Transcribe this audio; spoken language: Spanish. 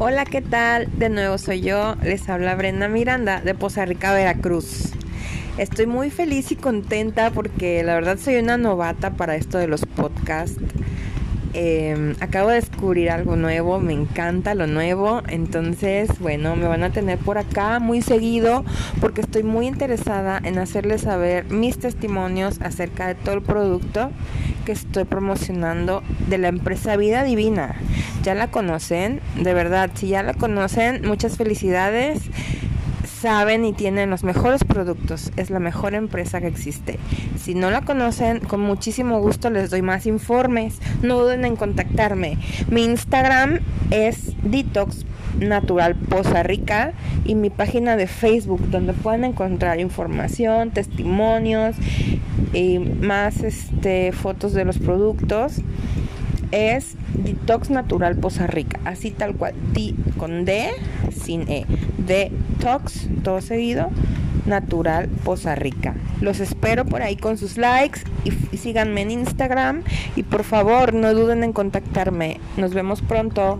Hola, ¿qué tal? De nuevo soy yo, les habla Brenda Miranda de Poza Rica, Veracruz. Estoy muy feliz y contenta porque la verdad soy una novata para esto de los podcasts. Em, acabo de descubrir algo nuevo, me encanta lo nuevo, entonces bueno, me van a tener por acá muy seguido porque estoy muy interesada en hacerles saber mis testimonios acerca de todo el producto que estoy promocionando de la empresa Vida Divina. ¿Ya la conocen? De verdad, si ya la conocen, muchas felicidades saben y tienen los mejores productos. Es la mejor empresa que existe. Si no la conocen, con muchísimo gusto les doy más informes. No duden en contactarme. Mi Instagram es Detox Natural Poza Rica y mi página de Facebook donde pueden encontrar información, testimonios y más este, fotos de los productos es Detox Natural Poza Rica, así tal cual, D con D, sin E, Detox, todo seguido, Natural Poza Rica. Los espero por ahí con sus likes y, y síganme en Instagram y por favor no duden en contactarme. Nos vemos pronto.